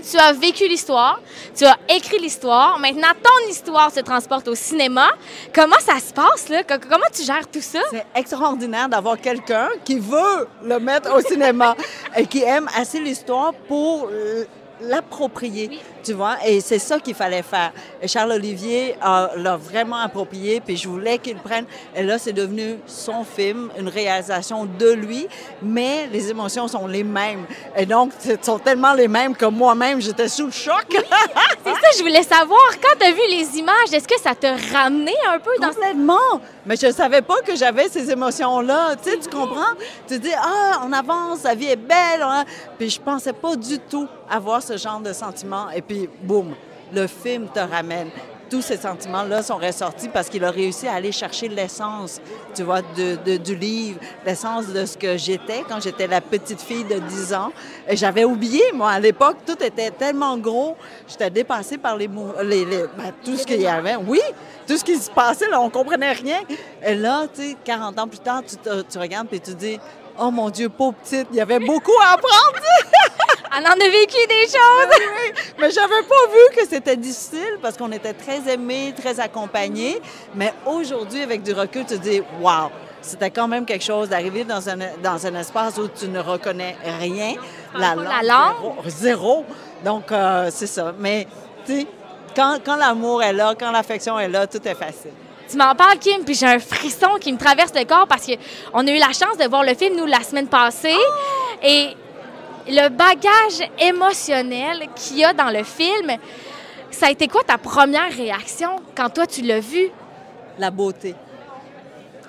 tu as vécu l'histoire, tu as écrit l'histoire. Maintenant, ton histoire se transporte au cinéma. Comment ça se passe, là? Comment tu gères tout ça? C'est extraordinaire d'avoir quelqu'un qui veut le mettre au cinéma et qui aime assez l'histoire pour l'approprier, tu vois, et c'est ça qu'il fallait faire. Et Charles-Olivier l'a vraiment approprié, puis je voulais qu'il prenne, et là, c'est devenu son film, une réalisation de lui, mais les émotions sont les mêmes. Et donc, sont tellement les mêmes que moi-même, j'étais sous le choc. c'est ça, je voulais savoir, quand tu as vu les images, est-ce que ça t'a ramené un peu dans... Complètement! Mais je savais pas que j'avais ces émotions-là, tu sais, tu comprends? Tu dis, ah, on avance, la vie est belle, hein. puis je pensais pas du tout avoir ce genre de sentiments. Et puis, boum, le film te ramène. Tous ces sentiments-là sont ressortis parce qu'il a réussi à aller chercher l'essence, tu vois, de, du livre, l'essence de ce que j'étais quand j'étais la petite fille de 10 ans. Et j'avais oublié, moi, à l'époque, tout était tellement gros. J'étais dépassée par les, les, les ben, tout ce qu'il y avait. Oui, tout ce qui se passait, là, on comprenait rien. Et là, tu sais, 40 ans plus tard, tu, tu regardes et tu dis, oh mon Dieu, pauvre petite, il y avait beaucoup à apprendre. On en a vécu des choses. Mais j'avais pas vu que c'était difficile parce qu'on était très aimés, très accompagnés. Mais aujourd'hui, avec du recul, tu te dis, wow, c'était quand même quelque chose d'arriver dans un, dans un espace où tu ne reconnais rien. La langue. Zéro. Donc, euh, c'est ça. Mais, tu sais, quand, quand l'amour est là, quand l'affection est là, tout est facile. Tu m'en parles, Kim, puis j'ai un frisson qui me traverse le corps parce qu'on a eu la chance de voir le film, nous, la semaine passée. Et le bagage émotionnel qu'il y a dans le film, ça a été quoi ta première réaction quand toi tu l'as vu? La beauté.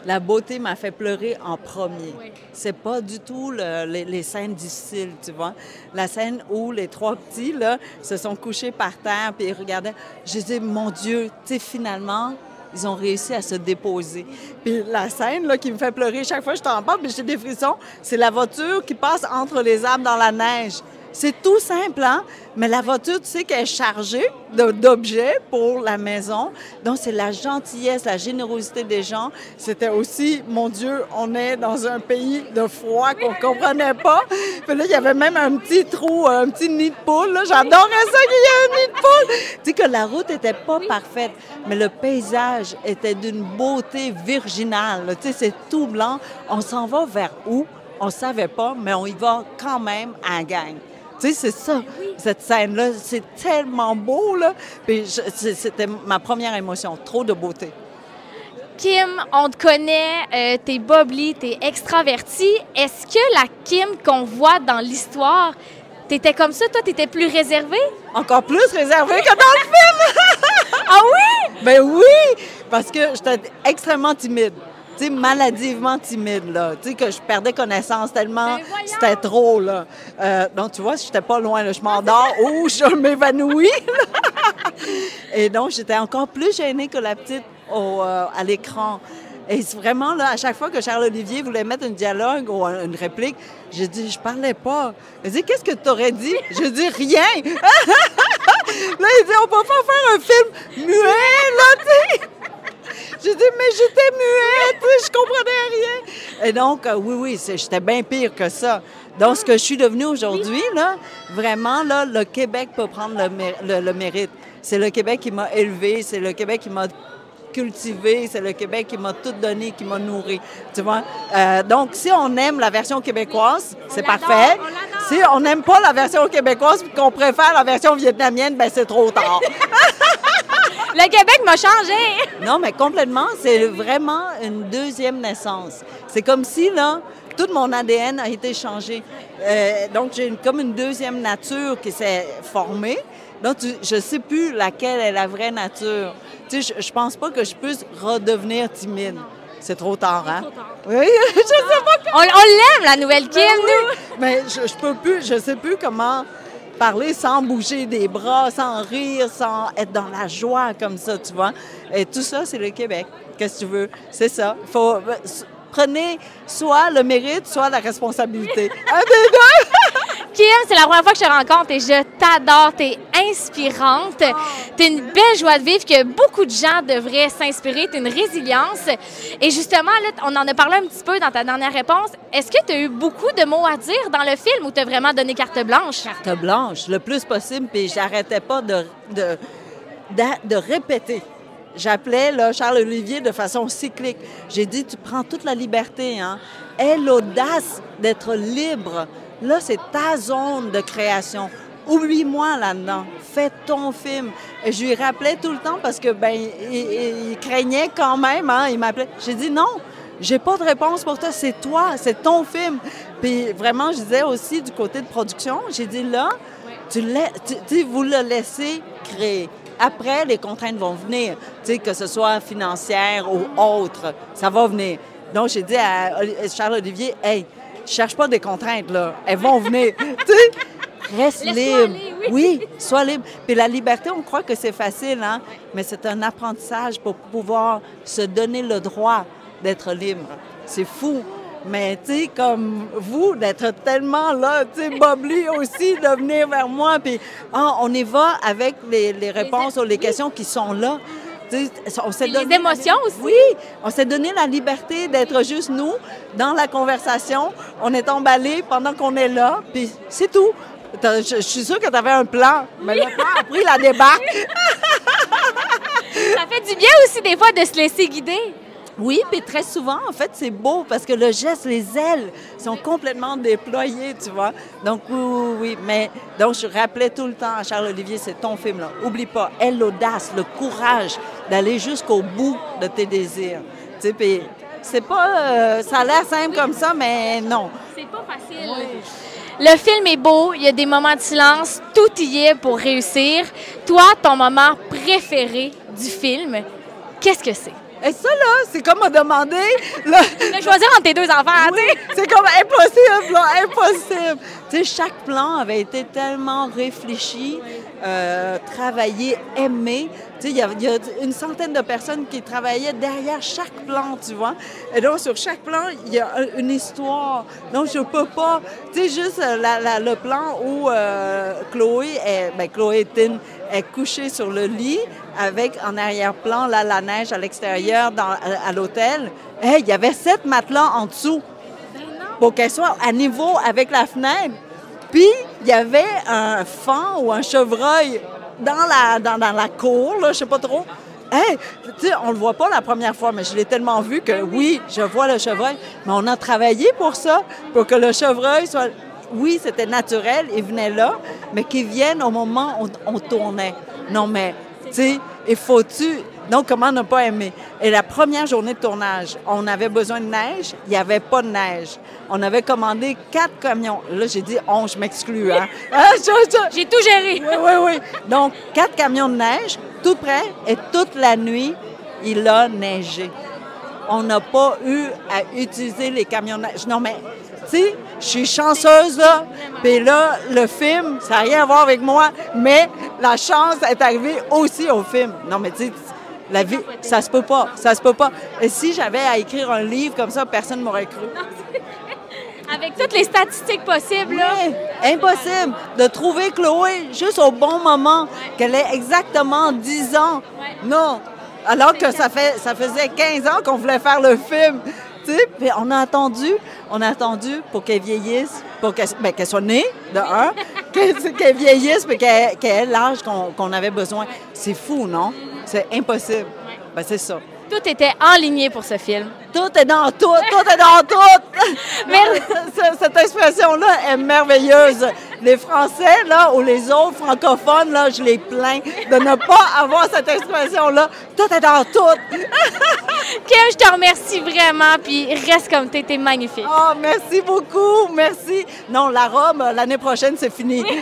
La beauté m'a fait pleurer en premier. C'est pas du tout les, scènes difficiles, tu vois. La scène où les trois petits là, se sont couchés par terre puis ils regardaient. Je disais, mon Dieu, tu sais, finalement, ils ont réussi à se déposer. Puis la scène là, qui me fait pleurer chaque fois que je t'en parle, j'ai des frissons, c'est la voiture qui passe entre les arbres dans la neige. C'est tout simple, hein? Mais la voiture, tu sais qu'elle est chargée d'objets pour la maison. Donc, c'est la gentillesse, la générosité des gens. C'était aussi, mon Dieu, on est dans un pays de froid qu'on ne comprenait pas. Puis là, il y avait même un petit trou, un petit nid de poule. J'adorais ça qu'il y ait un nid de poule. Tu sais que la route n'était pas parfaite, mais le paysage était d'une beauté virginale. Tu sais, c'est tout blanc. On s'en va vers où? On ne savait pas, mais on y va quand même à gang. Tu sais, c'est ça, cette scène-là. C'est tellement beau, là. Puis c'était ma première émotion, trop de beauté. Kim, on te connaît, euh, t'es bubbly, t'es extraverti. Est-ce que la Kim qu'on voit dans l'histoire, t'étais comme ça, toi, t'étais plus réservée? Encore plus réservée que dans le film! ah oui? Ben oui! Parce que j'étais extrêmement timide tu sais, maladivement timide, là. Tu sais, que je perdais connaissance tellement ben c'était trop, là. Euh, donc, tu vois, j'étais pas loin, là. Je m'endors ou je m'évanouis. Et donc, j'étais encore plus gênée que la petite au, euh, à l'écran. Et vraiment, là, à chaque fois que Charles-Olivier voulait mettre un dialogue ou une réplique, j'ai dit, je parlais pas. Il dit, qu'est-ce que tu aurais dit? Je dis, rien. là, il dit, on peut pas faire un film muet, là, tu sais. J'ai dit, mais j'étais muette, je comprenais rien. Et donc, euh, oui, oui, j'étais bien pire que ça. Donc, ce que je suis devenue aujourd'hui, là, vraiment, là, le Québec peut prendre le, mérite. C'est le Québec qui m'a élevé, c'est le Québec qui m'a cultivé, c'est le Québec qui m'a tout donné, qui m'a nourri. Tu vois? Euh, donc, si on aime la version québécoise, c'est parfait. si on n'aime pas la version québécoise et qu'on préfère la version vietnamienne, ben c'est trop tard. Le Québec m'a changé. non, mais complètement, c'est vraiment une deuxième naissance. C'est comme si, là, tout mon ADN a été changé. Euh, donc, j'ai comme une deuxième nature qui s'est formée. Donc, je ne sais plus laquelle est la vraie nature. Tu sais, je, ne pense pas que je puisse redevenir timide. C'est trop tard, hein? Trop tard. Oui, je sais pas. On, l'aime, la nouvelle Kim, ben nous. Mais je, je peux plus, je sais plus comment parler sans bouger des bras, sans rire, sans être dans la joie comme ça, tu vois. Et tout ça, c'est le Québec. Qu'est-ce que tu veux? C'est ça. Faut, prenez soit le mérite, soit la responsabilité. Un des deux! Kim, c'est la première fois que je te rencontre et je t'adore. T'es inspirante. T'es une belle joie de vivre que beaucoup de gens devraient s'inspirer. T'es une résilience. Et justement, là, on en a parlé un petit peu dans ta dernière réponse. Est-ce que tu as eu beaucoup de mots à dire dans le film ou t'as vraiment donné carte blanche? Carte blanche, le plus possible, puis j'arrêtais pas de, de, de, de répéter. J'appelais Charles Olivier de façon cyclique. J'ai dit, tu prends toute la liberté, hein. Aie l'audace d'être libre. Là, c'est ta zone de création. Oublie-moi là-dedans. Fais ton film. Je lui rappelais tout le temps parce que ben il, il craignait quand même. Hein, il m'appelait. J'ai dit non. J'ai pas de réponse pour toi. C'est toi. C'est ton film. Puis vraiment, je disais aussi du côté de production. J'ai dit là, tu, tu, tu vous le laissez créer. Après, les contraintes vont venir, que ce soit financière ou autre, ça va venir. Donc, j'ai dit à Charles-Olivier, hey, cherche pas des contraintes, là. Elles vont venir. tu sais, reste libre. oui. sois libre. Puis la liberté, on croit que c'est facile, hein? Mais c'est un apprentissage pour pouvoir se donner le droit d'être libre. C'est fou. Mais, tu sais, comme vous, d'être tellement là, tu sais, Bobli aussi, de venir vers moi, puis ah, on y va avec les, les réponses les, ou les questions qui sont là. On s'est donné les émotions aussi? Oui, on s'est donné la liberté d'être juste nous dans la conversation. On est emballé pendant qu'on est là, puis c'est tout. Je, suis sûre que tu avais un plan, mais le plan a pris la débarque. Ça fait du bien aussi des fois de se laisser guider. Oui, puis très souvent, en fait, c'est beau parce que le geste, les ailes sont complètement déployées, tu vois. Donc, oui, oui, mais donc je rappelais tout le temps à Charles-Olivier, c'est ton film, là. Oublie pas, elle, l'audace, le courage d'aller jusqu'au bout de tes désirs. Tu sais, puis c'est pas... Euh, ça a l'air simple comme ça, mais non. C'est pas facile. Le film est beau, il y a des moments de silence, tout y est pour réussir. Toi, ton moment préféré du film, qu'est-ce que c'est? Et ça, là, c'est comme me demander. Là, de choisir entre tes deux enfants, oui, C'est comme impossible, là, impossible. Tu sais, chaque plan avait été tellement réfléchi, euh, travaillé, aimé. Tu sais, il y, a une centaine de personnes qui travaillaient derrière chaque plan, tu vois. Et donc, sur chaque plan, il y a une histoire. Donc, je peux pas. Tu sais, juste euh, le plan où euh, Chloé est. Ben, Chloé est couchée sur le lit avec en arrière-plan là, la neige à l'extérieur à, l'hôtel. Hey, il y avait sept matelas en dessous pour qu'elle soit à niveau avec la fenêtre. Puis, il y avait un fan ou un chevreuil dans la, dans, la cour, là, je sais pas trop. Hey, tu on le voit pas la première fois, mais je l'ai tellement vu que oui, je vois le chevreuil. Mais on a travaillé pour ça, pour que le chevreuil soit. Oui, c'était naturel, il venait là, mais qu'il vienne au moment où on tournait. Non, mais, tu sais, il faut-tu. Donc, comment ne pas aimer? Et la première journée de tournage, on avait besoin de neige, il n'y avait pas de neige. On avait commandé quatre camions. Là, j'ai dit, on, je m'exclus. Hein? Ah, j'ai tout géré. Oui, oui, oui. Donc, quatre camions de neige, tout prêt, et toute la nuit, il a neigé. On n'a pas eu à utiliser les camions de neige. Non, mais, tu sais, je suis chanceuse, là. Puis là, le film, ça n'a rien à voir avec moi, mais la chance est arrivée aussi au film. Non, mais tu sais, la vie, ça se peut pas, ça se peut pas. Et si j'avais à écrire un livre comme ça, personne ne m'aurait cru. Avec toutes les statistiques possibles, là. impossible de trouver Chloé juste au bon moment, qu'elle ait exactement 10 ans. Non, alors que ça, fait, ça faisait 15 ans qu'on voulait faire le film. Puis on a attendu, on a attendu pour qu'elle vieillisse, pour qu'elle ben, soit née, de un, qu'elle vieillisse, puis qu'elle ait l'âge qu'on avait besoin. C'est fou, non? C'est impossible. Ben, c'est ça. Tout était enligné pour ce film. Tout est dans tout, tout est dans tout. Cette expression-là est merveilleuse. Les Français, là, ou les autres francophones, là, je les plains de ne pas avoir cette expression-là. Tout est dans tout. Kim, je te remercie vraiment, puis reste comme tu étais magnifique. Oh, merci beaucoup, merci. Non, la robe, l'année prochaine, c'est fini.